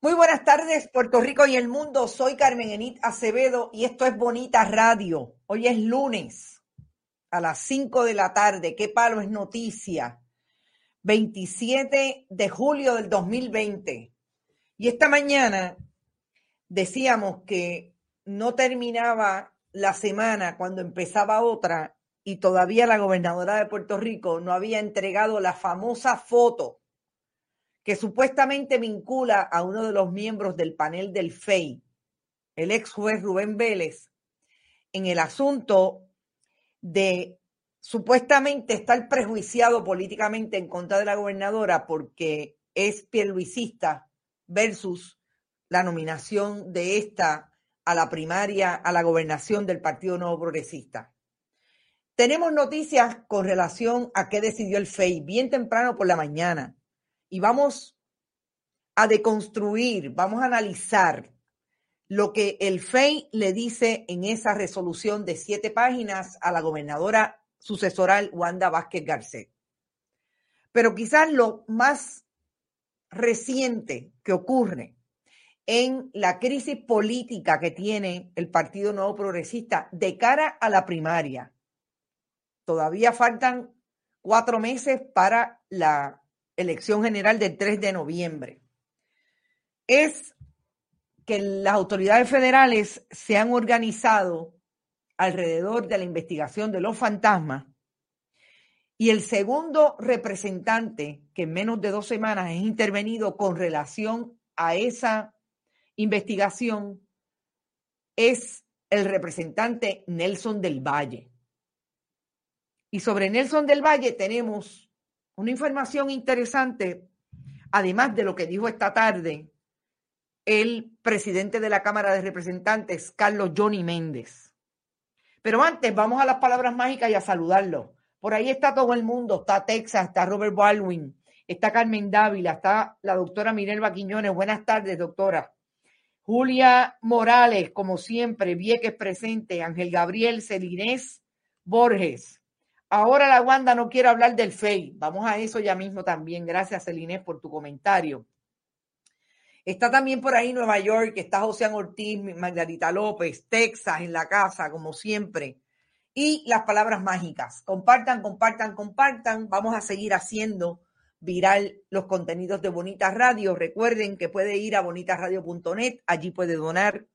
Muy buenas tardes, Puerto Rico y el mundo. Soy Carmen Enit Acevedo y esto es Bonita Radio. Hoy es lunes a las 5 de la tarde. ¿Qué palo es noticia? 27 de julio del 2020. Y esta mañana decíamos que no terminaba la semana cuando empezaba otra y todavía la gobernadora de Puerto Rico no había entregado la famosa foto que supuestamente vincula a uno de los miembros del panel del FEI, el ex juez Rubén Vélez, en el asunto de supuestamente estar prejuiciado políticamente en contra de la gobernadora porque es pierluisista versus la nominación de esta a la primaria, a la gobernación del Partido Nuevo Progresista. Tenemos noticias con relación a qué decidió el FEI bien temprano por la mañana y vamos a deconstruir, vamos a analizar lo que el FEI le dice en esa resolución de siete páginas a la gobernadora sucesoral Wanda Vázquez Garcet. Pero quizás lo más reciente que ocurre en la crisis política que tiene el Partido Nuevo Progresista de cara a la primaria. Todavía faltan cuatro meses para la elección general del 3 de noviembre. Es que las autoridades federales se han organizado alrededor de la investigación de los fantasmas y el segundo representante que en menos de dos semanas es intervenido con relación a esa investigación es el representante Nelson del Valle. Y sobre Nelson del Valle tenemos una información interesante, además de lo que dijo esta tarde el presidente de la Cámara de Representantes, Carlos Johnny Méndez. Pero antes vamos a las palabras mágicas y a saludarlo. Por ahí está todo el mundo, está Texas, está Robert Baldwin, está Carmen Dávila, está la doctora Minerva Quiñones. Buenas tardes, doctora. Julia Morales, como siempre, Vieques presente, Ángel Gabriel, Celinés Borges. Ahora la Wanda no quiere hablar del FEI. Vamos a eso ya mismo también. Gracias, Celinés, por tu comentario. Está también por ahí Nueva York, está José Ortiz, Margarita López, Texas en la casa, como siempre. Y las palabras mágicas. Compartan, compartan, compartan. Vamos a seguir haciendo viral los contenidos de Bonitas Radio. Recuerden que puede ir a bonitasradio.net, allí puede donar,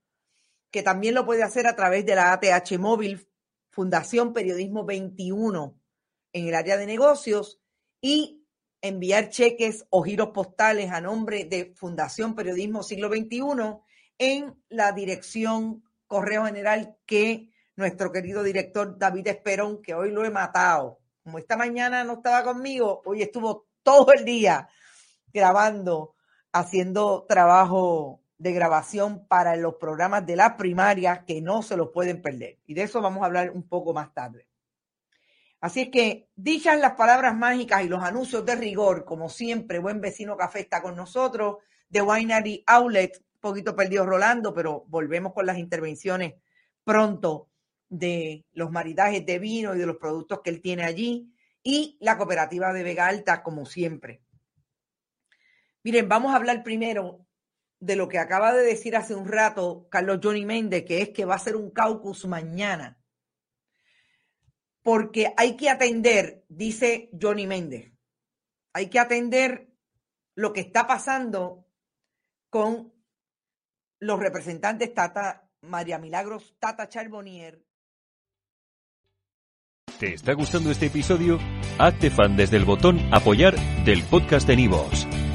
que también lo puede hacer a través de la ATH Móvil, Fundación Periodismo 21 en el área de negocios y enviar cheques o giros postales a nombre de Fundación Periodismo Siglo XXI en la dirección Correo General que nuestro querido director David Esperón, que hoy lo he matado. Como esta mañana no estaba conmigo, hoy estuvo todo el día grabando, haciendo trabajo de grabación para los programas de la primaria que no se los pueden perder. Y de eso vamos a hablar un poco más tarde. Así es que, dichas las palabras mágicas y los anuncios de rigor, como siempre, buen vecino café está con nosotros, de Winery Outlet, poquito perdido Rolando, pero volvemos con las intervenciones pronto de los maridajes de vino y de los productos que él tiene allí, y la cooperativa de Vega Alta, como siempre. Miren, vamos a hablar primero de lo que acaba de decir hace un rato Carlos Johnny Méndez, que es que va a ser un caucus mañana porque hay que atender, dice Johnny Méndez, hay que atender lo que está pasando con los representantes Tata María Milagros, Tata Charbonnier. ¿Te está gustando este episodio? Hazte fan desde el botón apoyar del podcast de Nivos.